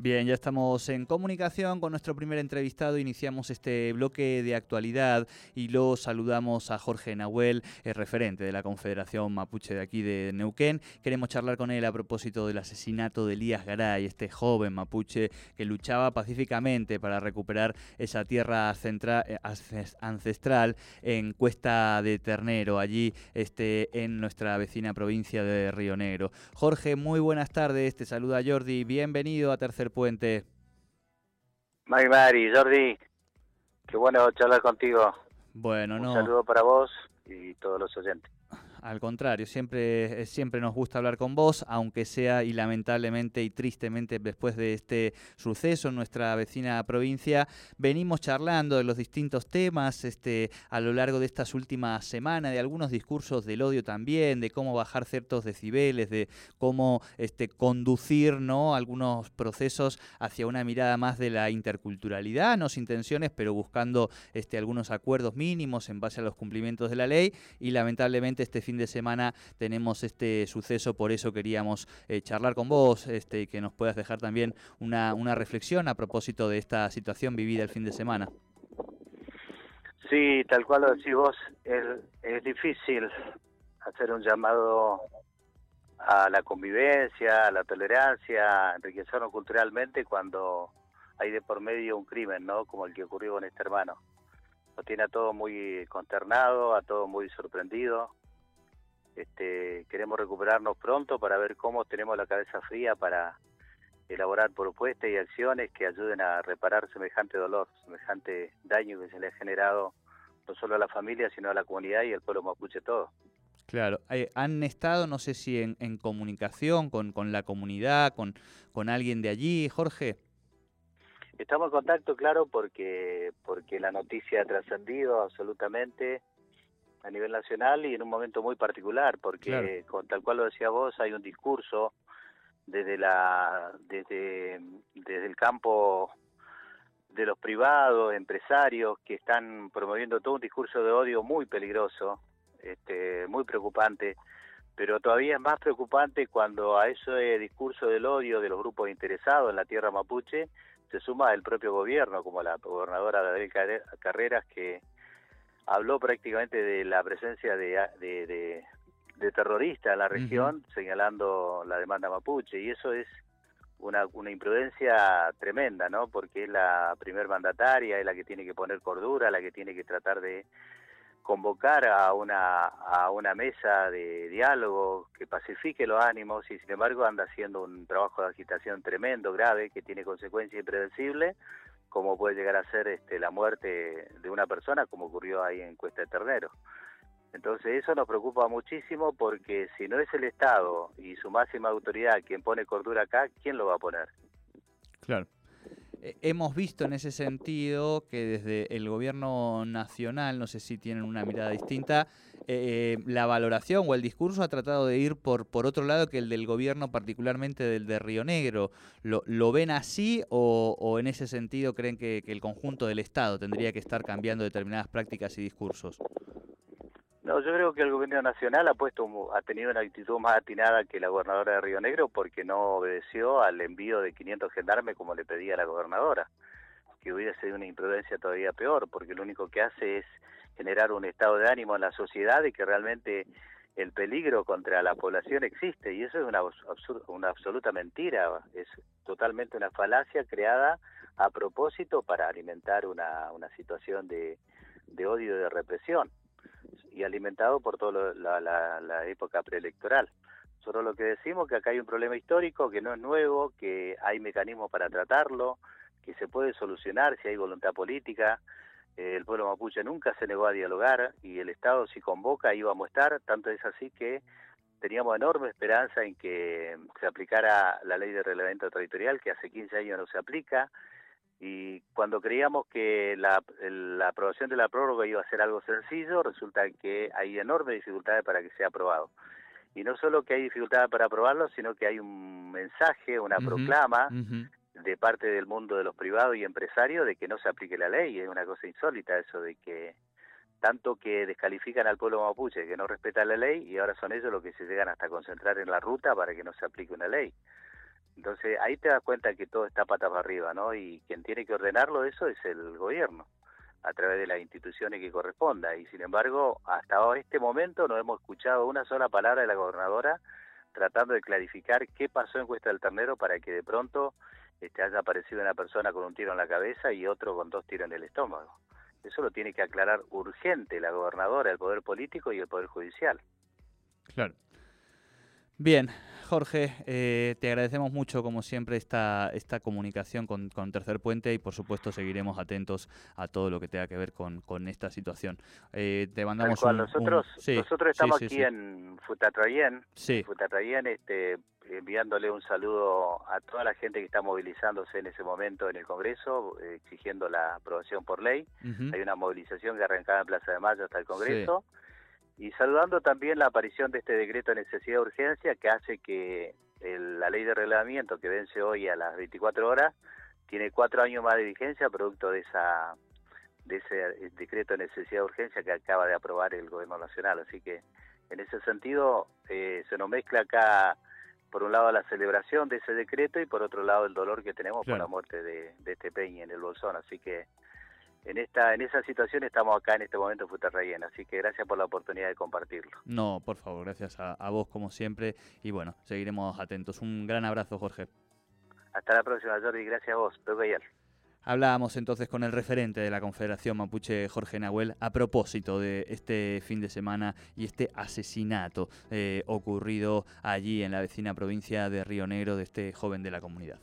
Bien, ya estamos en comunicación con nuestro primer entrevistado. Iniciamos este bloque de actualidad y lo saludamos a Jorge Nahuel, el referente de la Confederación Mapuche de aquí de Neuquén. Queremos charlar con él a propósito del asesinato de Elías Garay, este joven mapuche que luchaba pacíficamente para recuperar esa tierra eh, ancestral en Cuesta de Ternero, allí este, en nuestra vecina provincia de Río Negro. Jorge, muy buenas tardes. Te saluda Jordi. Bienvenido a Tercer Puente. Mari Mari, Jordi, qué bueno charlar contigo. Bueno, no. Un saludo para vos y todos los oyentes. Al contrario, siempre, siempre nos gusta hablar con vos, aunque sea y lamentablemente y tristemente después de este suceso en nuestra vecina provincia, venimos charlando de los distintos temas este, a lo largo de estas últimas semanas, de algunos discursos del odio también, de cómo bajar ciertos decibeles, de cómo este, conducir ¿no? algunos procesos hacia una mirada más de la interculturalidad, no sin intenciones, pero buscando este, algunos acuerdos mínimos en base a los cumplimientos de la ley y lamentablemente este fin de semana tenemos este suceso, por eso queríamos eh, charlar con vos este, y que nos puedas dejar también una, una reflexión a propósito de esta situación vivida el fin de semana. Sí, tal cual lo decís vos, es, es difícil hacer un llamado a la convivencia, a la tolerancia, enriquecernos culturalmente cuando hay de por medio un crimen, ¿no? Como el que ocurrió con este hermano. Lo tiene a todo muy consternado, a todo muy sorprendido. Este, queremos recuperarnos pronto para ver cómo tenemos la cabeza fría para elaborar propuestas y acciones que ayuden a reparar semejante dolor, semejante daño que se le ha generado no solo a la familia, sino a la comunidad y al pueblo mapuche todo. Claro, eh, han estado, no sé si en, comunicación con, con, la comunidad, con, con alguien de allí, Jorge. Estamos en contacto, claro, porque, porque la noticia ha trascendido absolutamente a nivel nacional y en un momento muy particular, porque con tal cual lo decía vos, hay un discurso desde la desde desde el campo de los privados, empresarios que están promoviendo todo un discurso de odio muy peligroso, este, muy preocupante, pero todavía es más preocupante cuando a ese discurso del odio de los grupos interesados en la tierra mapuche se suma el propio gobierno, como la gobernadora Adel Carreras, que habló prácticamente de la presencia de, de, de, terroristas en la región, señalando la demanda mapuche, y eso es una, una imprudencia tremenda, ¿no? Porque es la primer mandataria, es la que tiene que poner cordura, la que tiene que tratar de convocar a una, a una mesa de diálogo que pacifique los ánimos y sin embargo anda haciendo un trabajo de agitación tremendo, grave, que tiene consecuencias impredecibles como puede llegar a ser este, la muerte de una persona, como ocurrió ahí en Cuesta de Ternero. Entonces eso nos preocupa muchísimo porque si no es el Estado y su máxima autoridad quien pone cordura acá, ¿quién lo va a poner? Claro. Eh, hemos visto en ese sentido que desde el gobierno nacional, no sé si tienen una mirada distinta, eh, la valoración o el discurso ha tratado de ir por, por otro lado que el del gobierno, particularmente del de Río Negro. ¿Lo, lo ven así o, en ese sentido creen que el conjunto del Estado tendría que estar cambiando determinadas prácticas y discursos? No, yo creo que el gobierno nacional ha puesto, ha tenido una actitud más atinada que la gobernadora de Río Negro porque no obedeció al envío de 500 gendarmes como le pedía la gobernadora, que hubiera sido una imprudencia todavía peor, porque lo único que hace es generar un estado de ánimo en la sociedad y que realmente el peligro contra la población existe. Y eso es una, una absoluta mentira, es totalmente una falacia creada a propósito para alimentar una, situación de odio y de represión y alimentado por toda la, época preelectoral. Nosotros lo que decimos es que acá hay un problema histórico que no es nuevo, que hay mecanismos para tratarlo, que se puede solucionar si hay voluntad política. Eh, el pueblo mapuche nunca se negó a dialogar y el Estado si convoca íbamos a estar, tanto es así que teníamos enorme esperanza en que se aplicara la ley de reglamento territorial, que hace 15 años no se aplica, y cuando creíamos que la, la, aprobación de la prórroga iba a ser algo sencillo, resulta que hay enormes dificultades para que sea aprobado. Y no solo que hay dificultades para aprobarlo, sino que hay un mensaje, una proclama de parte del mundo de los privados y empresarios de que no se aplique la ley. Es una cosa insólita eso de que tanto que descalifican al pueblo mapuche, que no respeta la ley, y ahora son ellos los que se llegan hasta concentrar en la ruta para que no se aplique una ley. Entonces ahí te das cuenta que todo está patas para arriba, ¿no? Y quien tiene que ordenarlo eso es el gobierno, a través de las instituciones que corresponda. Y sin embargo, hasta este momento no hemos escuchado una sola palabra de la gobernadora tratando de clarificar qué pasó en Cuesta del Ternero para que de pronto este, haya aparecido una persona con un tiro en la cabeza y otro con dos tiros en el estómago. Eso lo tiene que aclarar urgente la gobernadora, el Poder Político y el Poder Judicial. Claro. Bien, Jorge, eh, te agradecemos mucho, como siempre, esta, esta comunicación con, Tercer Puente y, por supuesto, seguiremos atentos a todo lo que tenga que ver con, con esta situación. Eh, te mandamos un, nosotros, nosotros estamos aquí en Futatrayén, Futatrayén este, enviándole un saludo a toda la gente que está movilizándose en ese momento en el Congreso, eh, exigiendo la aprobación por ley. Hay una movilización que arrancaba en Plaza de Mayo hasta el Congreso y saludando también la aparición de este decreto de necesidad de urgencia que hace que la ley de reglamento que vence hoy a las 24 horas tiene cuatro años más de vigencia producto de esa de ese decreto de necesidad de urgencia que acaba de aprobar el gobierno nacional. Así que en ese sentido eh, se nos mezcla acá por un lado la celebración de ese decreto y por otro lado el dolor que tenemos por la muerte de, de este Peña en el Bolsón. Así que en esta en esa situación estamos acá en este momento en Futerrayén, así que gracias por la oportunidad de compartirlo. No, por favor, gracias a, vos como siempre y bueno, seguiremos atentos. Un gran abrazo, Jorge. Hasta la próxima, Jordi, gracias a vos. ayer. Hablábamos entonces con el referente de la Confederación Mapuche, Jorge Nahuel, a propósito de este fin de semana y este asesinato eh, ocurrido allí en la vecina provincia de Río Negro de este joven de la comunidad.